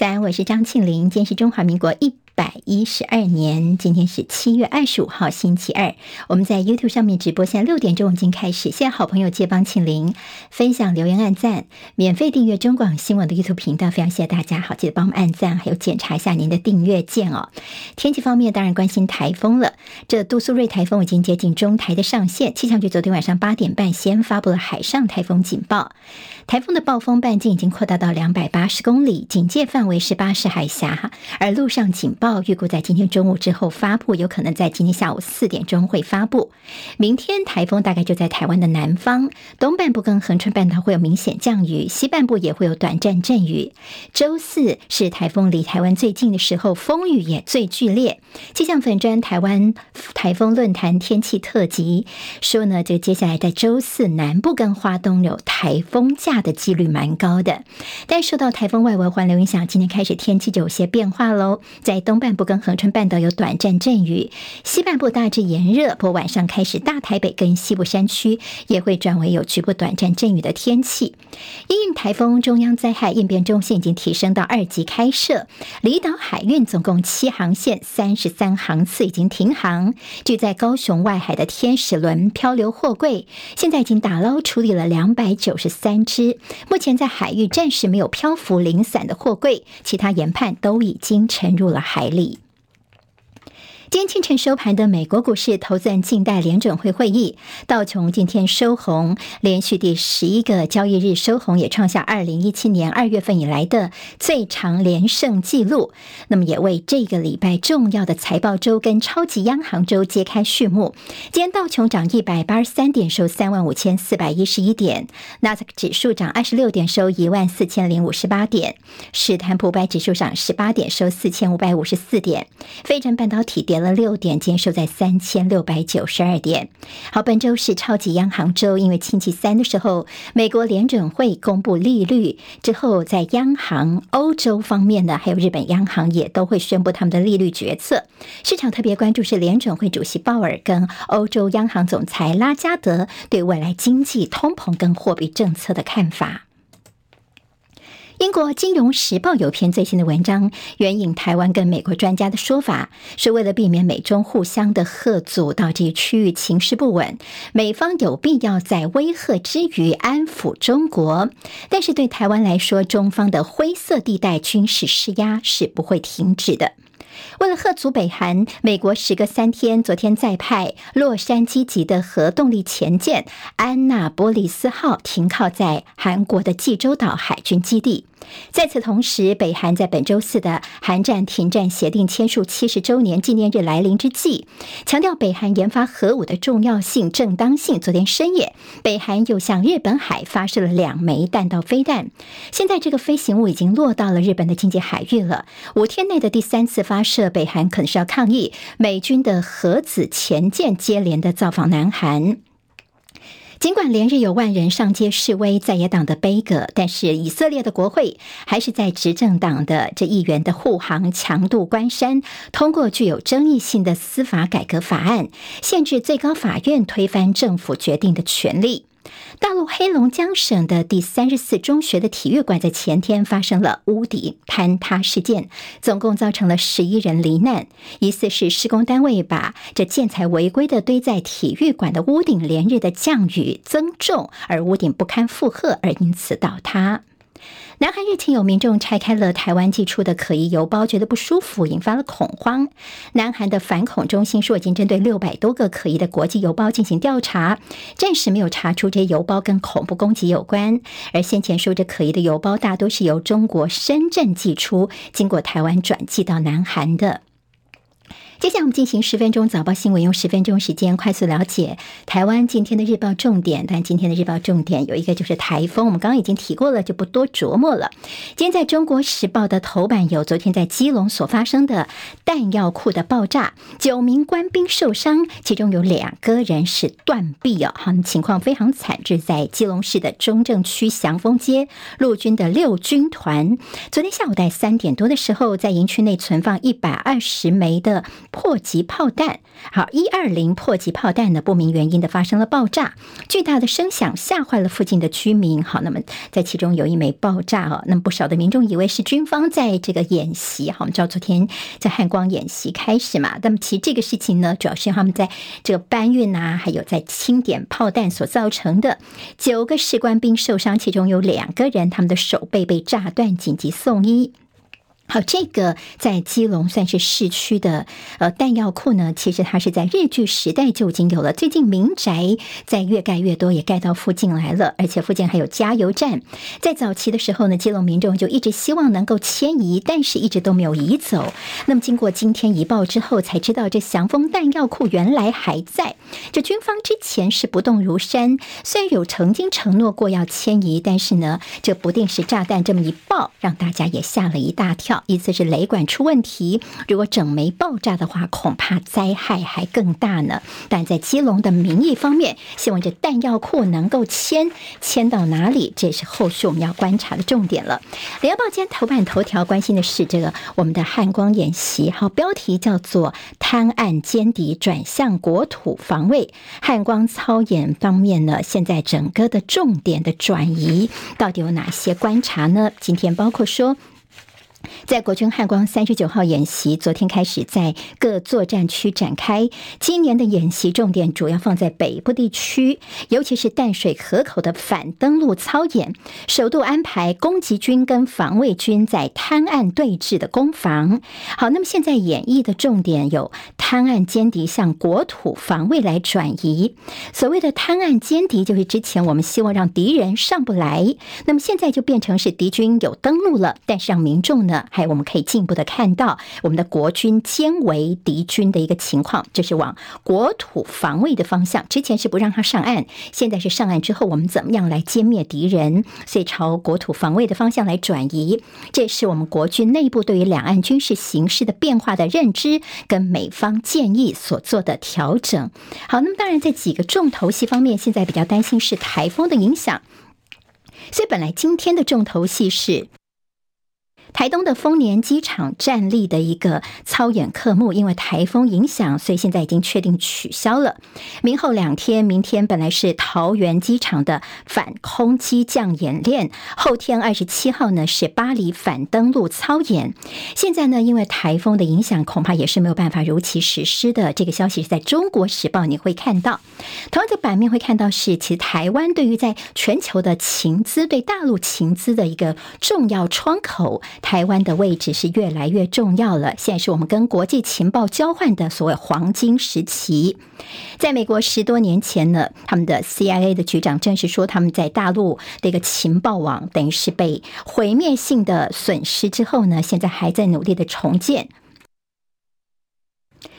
早安，我是张庆林。今天是中华民国一百一十二年，今天是七月二十五号，星期二。我们在 YouTube 上面直播，现在六点钟已经开始。现在好朋友借帮庆玲分享、留言、按赞，免费订阅中广新闻的 YouTube 频道，非常谢谢大家。好，记得帮我们按赞，还有检查一下您的订阅键哦。天气方面，当然关心台风了。这杜苏芮台风已经接近中台的上限，气象局昨天晚上八点半先发布了海上台风警报。台风的暴风半径已经扩大到两百八十公里，警戒范围是巴士海峡，而陆上警报预估在今天中午之后发布，有可能在今天下午四点钟会发布。明天台风大概就在台湾的南方，东半部跟恒春半岛会有明显降雨，西半部也会有短暂阵雨。周四是台风离台湾最近的时候，风雨也最剧烈。气象粉专台湾台风论坛天气特辑说呢，这个接下来在周四南部跟花东有台风假的几率蛮高的，但受到台风外围环流影响，今天开始天气就有些变化喽。在东半部跟恒春半岛有短暂阵雨，西半部大致炎热，不过晚上开始大台北跟西部山区也会转为有局部短暂阵雨的天气。因应台风，中央灾害应变中心已经提升到二级开设，离岛海运总共七航线三十三航次已经停航。就在高雄外海的天使轮漂流货柜，现在已经打捞处理了两百九十三只。目前在海域暂时没有漂浮零散的货柜，其他研判都已经沉入了海海里。今天清晨收盘的美国股市投资人静待联准会会议，道琼今天收红，连续第十一个交易日收红，也创下二零一七年二月份以来的最长连胜纪录。那么，也为这个礼拜重要的财报周跟超级央行周揭开序幕。今天道琼涨一百八十三点，收三万五千四百一十一点；纳斯克指数涨二十六点，收一万四千零五十八点；史坦普百指数涨十八点，收四千五百五十四点；费城半导体跌了六点，今天收在三千六百九十二点。好，本周是超级央行周，因为星期三的时候，美国联准会公布利率之后，在央行欧洲方面呢，还有日本央行也都会宣布他们的利率决策。市场特别关注是联准会主席鲍尔跟欧洲央行总裁拉加德对未来经济、通膨跟货币政策的看法。英国《金融时报》有篇最新的文章，援引台湾跟美国专家的说法，是为了避免美中互相的吓阻，导致区域情势不稳，美方有必要在威吓之余安抚中国。但是对台湾来说，中方的灰色地带军事施压是不会停止的。为了吓阻北韩，美国时隔三天，昨天再派洛杉矶级的核动力潜舰安娜波利斯号停靠在韩国的济州岛海军基地。在此同时，北韩在本周四的韩战停战协定签署七十周年纪念日来临之际，强调北韩研发核武的重要性、正当性。昨天深夜，北韩又向日本海发射了两枚弹道飞弹。现在这个飞行物已经落到了日本的经济海域了。五天内的第三次发射，北韩可能是要抗议美军的核子潜舰接连的造访南韩。尽管连日有万人上街示威，在野党的悲歌，但是以色列的国会还是在执政党的这议员的护航、强度关山，通过具有争议性的司法改革法案，限制最高法院推翻政府决定的权利。大陆黑龙江省的第三十四中学的体育馆在前天发生了屋顶坍塌事件，总共造成了十一人罹难，疑似是施工单位把这建材违规的堆在体育馆的屋顶，连日的降雨增重，而屋顶不堪负荷，而因此倒塌。南韩日前有民众拆开了台湾寄出的可疑邮包，觉得不舒服，引发了恐慌。南韩的反恐中心说，已经针对六百多个可疑的国际邮包进行调查，暂时没有查出这些邮包跟恐怖攻击有关。而先前说这可疑的邮包大多是由中国深圳寄出，经过台湾转寄到南韩的。接下来我们进行十分钟早报新闻，用十分钟时间快速了解台湾今天的日报重点。但今天的日报重点有一个就是台风，我们刚刚已经提过了，就不多琢磨了。今天在中国时报的头版有昨天在基隆所发生的弹药库的爆炸，九名官兵受伤，其中有两个人是断臂哦，他们，情况非常惨。这是在基隆市的中正区祥丰街陆军的六军团，昨天下午在三点多的时候，在营区内存放一百二十枚的。迫击炮弹。好，一二零迫击炮弹呢，不明原因的发生了爆炸，巨大的声响吓坏了附近的居民。好，那么在其中有一枚爆炸哦，那么不少的民众以为是军方在这个演习。好，我们知道昨天在汉光演习开始嘛，那么其实这个事情呢，主要是他们在这个搬运啊，还有在清点炮弹所造成的。九个士官兵受伤，其中有两个人他们的手背被炸断，紧急送医。好，这个在基隆算是市区的呃弹药库呢，其实它是在日据时代就已经有了。最近民宅在越盖越多，也盖到附近来了，而且附近还有加油站。在早期的时候呢，基隆民众就一直希望能够迁移，但是一直都没有移走。那么经过今天一报之后，才知道这祥丰弹药库原来还在。这军方之前是不动如山，虽然有曾经承诺过要迁移，但是呢，这不定时炸弹这么一爆，让大家也吓了一大跳。意思是雷管出问题，如果整枚爆炸的话，恐怕灾害还更大呢。但在基隆的民意方面，希望这弹药库能够迁，迁到哪里，这也是后续我们要观察的重点了。联合报今天头版头条关心的是这个我们的汉光演习，好，标题叫做“滩岸歼敌转向国土防卫”。汉光操演方面呢，现在整个的重点的转移到底有哪些观察呢？今天包括说。在国军汉光三十九号演习，昨天开始在各作战区展开。今年的演习重点主要放在北部地区，尤其是淡水河口的反登陆操演，首度安排攻击军跟防卫军在滩岸对峙的攻防。好，那么现在演绎的重点有滩岸歼敌向国土防卫来转移。所谓的滩岸歼敌，就是之前我们希望让敌人上不来，那么现在就变成是敌军有登陆了，但是让民众。那还有我们可以进一步的看到我们的国军歼围敌军的一个情况，就是往国土防卫的方向。之前是不让他上岸，现在是上岸之后，我们怎么样来歼灭敌人？所以朝国土防卫的方向来转移，这是我们国军内部对于两岸军事形势的变化的认知，跟美方建议所做的调整。好，那么当然在几个重头戏方面，现在比较担心是台风的影响，所以本来今天的重头戏是。台东的丰年机场战力的一个操演科目，因为台风影响，所以现在已经确定取消了。明后两天，明天本来是桃园机场的反空机降演练，后天二十七号呢是巴黎反登陆操演。现在呢，因为台风的影响，恐怕也是没有办法如期实施的。这个消息是在中国时报你会看到，同样的版面会看到是，其实台湾对于在全球的情资，对大陆情资的一个重要窗口。台湾的位置是越来越重要了。现在是我们跟国际情报交换的所谓黄金时期。在美国十多年前呢，他们的 CIA 的局长正是说，他们在大陆的一个情报网等于是被毁灭性的损失之后呢，现在还在努力的重建。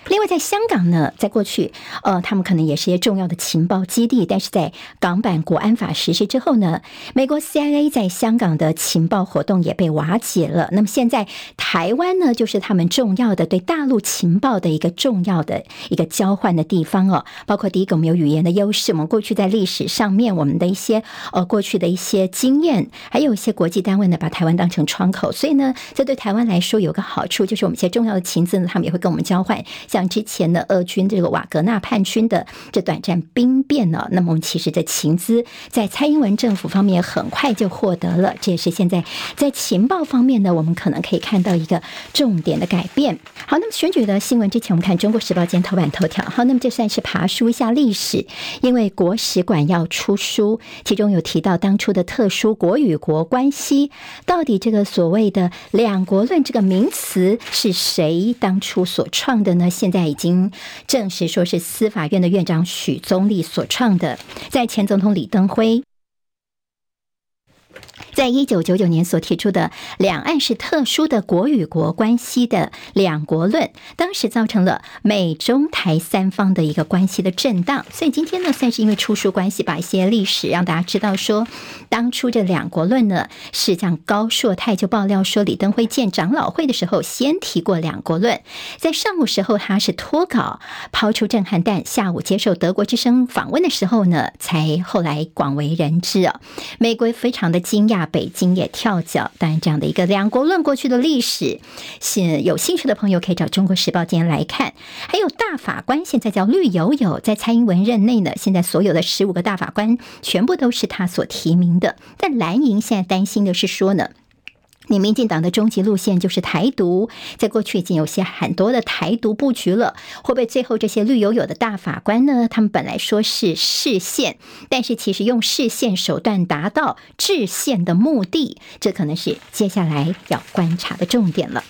另外，在香港呢，在过去，呃，他们可能也是一些重要的情报基地，但是在港版国安法实施之后呢，美国 CIA 在香港的情报活动也被瓦解了。那么现在台湾呢，就是他们重要的对大陆情报的一个重要的一个交换的地方哦。包括第一个，我们有语言的优势，我们过去在历史上面，我们的一些呃过去的一些经验，还有一些国际单位呢，把台湾当成窗口，所以呢，这对台湾来说有个好处，就是我们一些重要的情资呢，他们也会跟我们交换。像之前的俄军这个瓦格纳叛军的这短暂兵变呢，那么我们其实的情资在蔡英文政府方面很快就获得了，这也是现在在情报方面呢，我们可能可以看到一个重点的改变。好，那么选举的新闻之前，我们看《中国时报》今天头版头条。好，那么这算是爬梳一下历史，因为国史馆要出书，其中有提到当初的特殊国与国关系，到底这个所谓的两国论这个名词是谁当初所创的呢？现在已经证实说是司法院的院长许宗力所创的，在前总统李登辉。在一九九九年所提出的两岸是特殊的国与国关系的两国论，当时造成了美中台三方的一个关系的震荡。所以今天呢，算是因为出书关系，把一些历史让大家知道说，当初这两国论呢，是像高硕泰就爆料说，李登辉见长老会的时候先提过两国论，在上午时候他是脱稿抛出震撼弹，下午接受德国之声访问的时候呢，才后来广为人知啊。美国非常的惊讶。北京也跳脚。当然，这样的一个两国论过去的历史，是有兴趣的朋友可以找《中国时报》今天来看。还有大法官现在叫绿油油，在蔡英文任内呢，现在所有的十五个大法官全部都是他所提名的。但蓝营现在担心的是说呢。你民进党的终极路线就是台独，在过去已经有些很多的台独布局了，会不会最后这些绿油油的大法官呢？他们本来说是释宪，但是其实用释宪手段达到制宪的目的，这可能是接下来要观察的重点了。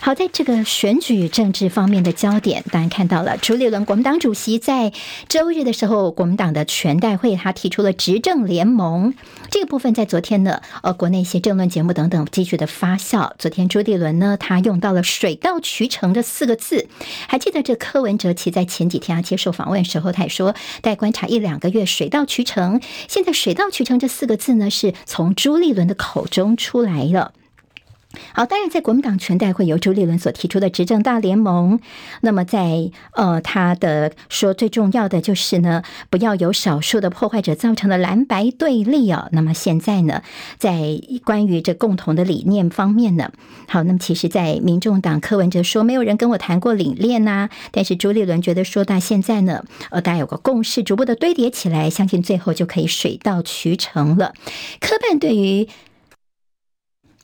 好，在这个选举政治方面的焦点，当然看到了朱立伦国民党主席在周日的时候，国民党的全代会他提出了执政联盟这个部分，在昨天呢，呃，国内一些政论节目等等继续的。发酵。昨天朱立伦呢，他用到了“水到渠成”这四个字。还记得这柯文哲其在前几天啊接受访问时候，他也说待观察一两个月，水到渠成。现在“水到渠成”这四个字呢，是从朱立伦的口中出来了。好，当然，在国民党全代会由朱立伦所提出的执政大联盟，那么在呃他的说最重要的就是呢，不要有少数的破坏者造成的蓝白对立哦。那么现在呢，在关于这共同的理念方面呢，好，那么其实，在民众党柯文哲说没有人跟我谈过理念呐、但是朱立伦觉得说到现在呢，呃，大家有个共识，逐步的堆叠起来，相信最后就可以水到渠成了。柯办对于。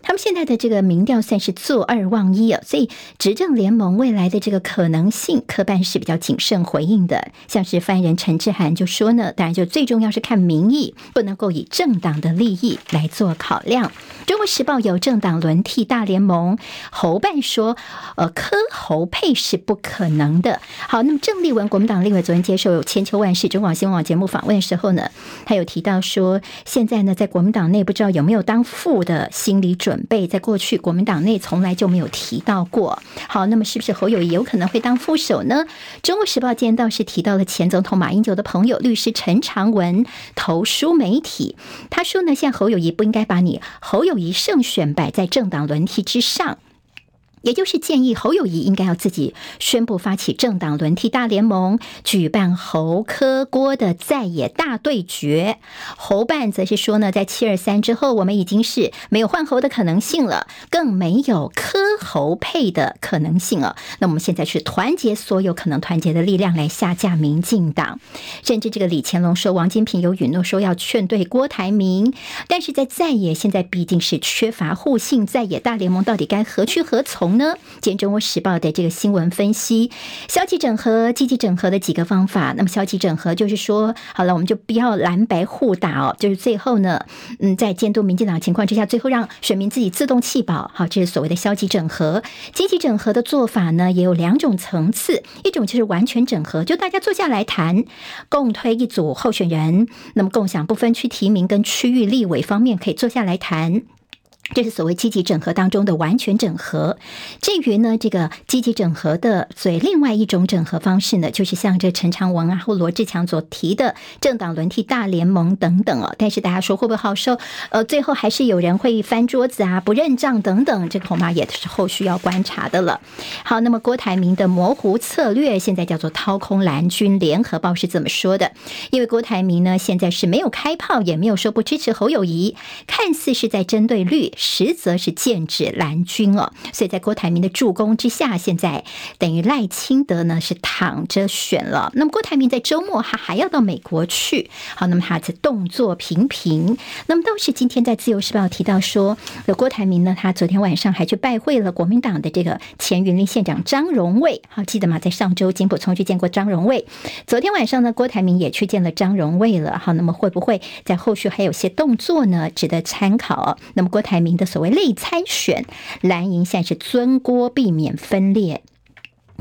他们现在的这个民调算是坐二望一啊，所以执政联盟未来的这个可能性，柯办是比较谨慎回应的。像是发言人陈志涵就说呢，当然就最重要是看民意，不能够以政党的利益来做考量。中国时报有政党轮替大联盟，侯办说，呃，柯侯配是不可能的。好，那么郑丽文国民党立委昨天接受千秋万世中广新闻网节目访问的时候呢，他有提到说，现在呢在国民党内不知道有没有当副的心理准。准备在过去国民党内从来就没有提到过。好，那么是不是侯友谊有可能会当副手呢？中国时报今天倒是提到了前总统马英九的朋友律师陈长文投书媒体，他说呢，像侯友谊不应该把你侯友谊胜选摆在政党轮替之上。也就是建议侯友谊应该要自己宣布发起政党轮替大联盟，举办侯柯郭的在野大对决。侯办则是说呢，在七二三之后，我们已经是没有换侯的可能性了，更没有柯侯配的可能性了。那我们现在是团结所有可能团结的力量来下架民进党。甚至这个李乾龙说，王金平有允诺说要劝退郭台铭，但是在在野现在毕竟是缺乏互信，在野大联盟到底该何去何从？呢？今天《中国时报》的这个新闻分析，消极整合、积极整合的几个方法。那么，消极整合就是说，好了，我们就不要蓝白互打哦，就是最后呢，嗯，在监督民进党情况之下，最后让选民自己自动弃保。好，这是所谓的消极整合。积极整合的做法呢，也有两种层次，一种就是完全整合，就大家坐下来谈，共推一组候选人，那么共享不分区提名跟区域立委方面可以坐下来谈。这是所谓积极整合当中的完全整合。至于呢，这个积极整合的，所以另外一种整合方式呢，就是像这陈长文啊或罗志强所提的政党轮替大联盟等等哦。但是大家说会不会好受？呃，最后还是有人会翻桌子啊，不认账等等，这恐怕也是后续要观察的了。好，那么郭台铭的模糊策略现在叫做掏空蓝军，联合报是怎么说的。因为郭台铭呢，现在是没有开炮，也没有说不支持侯友谊，看似是在针对绿。实则是剑指蓝军哦，所以在郭台铭的助攻之下，现在等于赖清德呢是躺着选了。那么郭台铭在周末他还要到美国去，好，那么他的动作频频。那么倒是今天在自由时报提到说，郭台铭呢，他昨天晚上还去拜会了国民党的这个前云林县长张荣卫。好，记得吗？在上周金溥聪去见过张荣卫，昨天晚上呢，郭台铭也去见了张荣卫了。好，那么会不会在后续还有些动作呢？值得参考。那么郭台名的所谓内参选，蓝营现在是尊郭，避免分裂。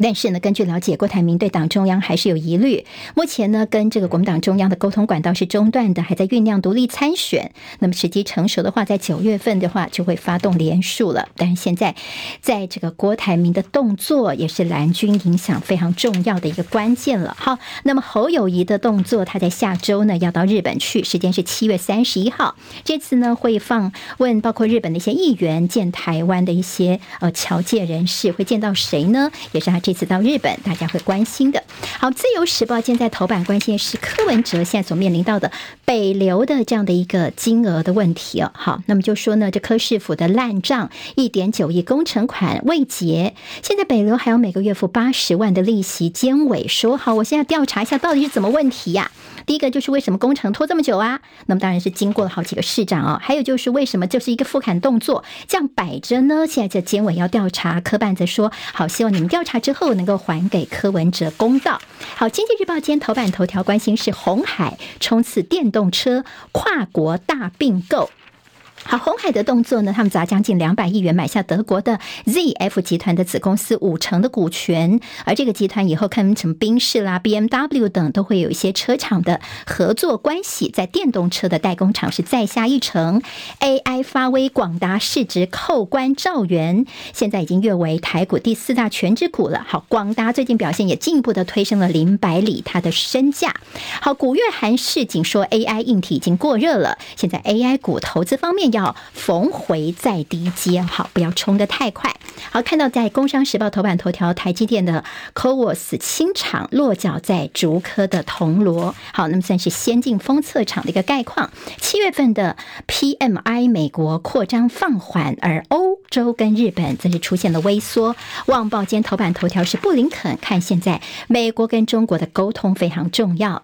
但是呢，根据了解，郭台铭对党中央还是有疑虑。目前呢，跟这个国民党中央的沟通管道是中断的，还在酝酿独立参选。那么时机成熟的话，在九月份的话就会发动连署了。但是现在，在这个郭台铭的动作也是蓝军影响非常重要的一个关键了。好，那么侯友谊的动作，他在下周呢要到日本去，时间是七月三十一号。这次呢会访问包括日本的一些议员，见台湾的一些呃侨界人士，会见到谁呢？也是他。这次到日本，大家会关心的。好，《自由时报》现在头版关心的是柯文哲现在所面临到的北流的这样的一个金额的问题哦。好，那么就说呢，这柯市府的烂账一点九亿工程款未结，现在北流还要每个月付八十万的利息。监委说：“好，我现在调查一下到底是怎么问题呀、第一个就是为什么工程拖这么久啊？那么当然是经过了好几个市长哦。还有就是为什么就是一个复砍动作这样摆着呢？现在这监委要调查，柯办则说好，希望你们调查之后能够还给柯文哲公道。好，《经济日报》今天头版头条关心是红海冲刺电动车跨国大并购。”好，鸿海的动作呢？他们砸将近两百亿元买下德国的 ZF 集团的子公司五成的股权，而这个集团以后看什么宾士啦、BMW 等都会有一些车厂的合作关系，在电动车的代工厂是再下一城。AI 发威，广达市值扣关兆元，现在已经跃为台股第四大权值股了。好，广达最近表现也进一步的推升了林百里他的身价。好，古月涵示警说 AI 硬体已经过热了，现在 AI 股投资方面。要逢回再低接，好，不要冲得太快。好，看到在《工商时报》头版头条，台积电的 CoWoS 清厂落脚在竹科的铜锣，好，那么算是先进封测厂的一个概况。七月份的 PMI 美国扩张放缓，而欧洲跟日本则是出现了微缩。《旺报》间头版头条是布林肯看现在美国跟中国的沟通非常重要。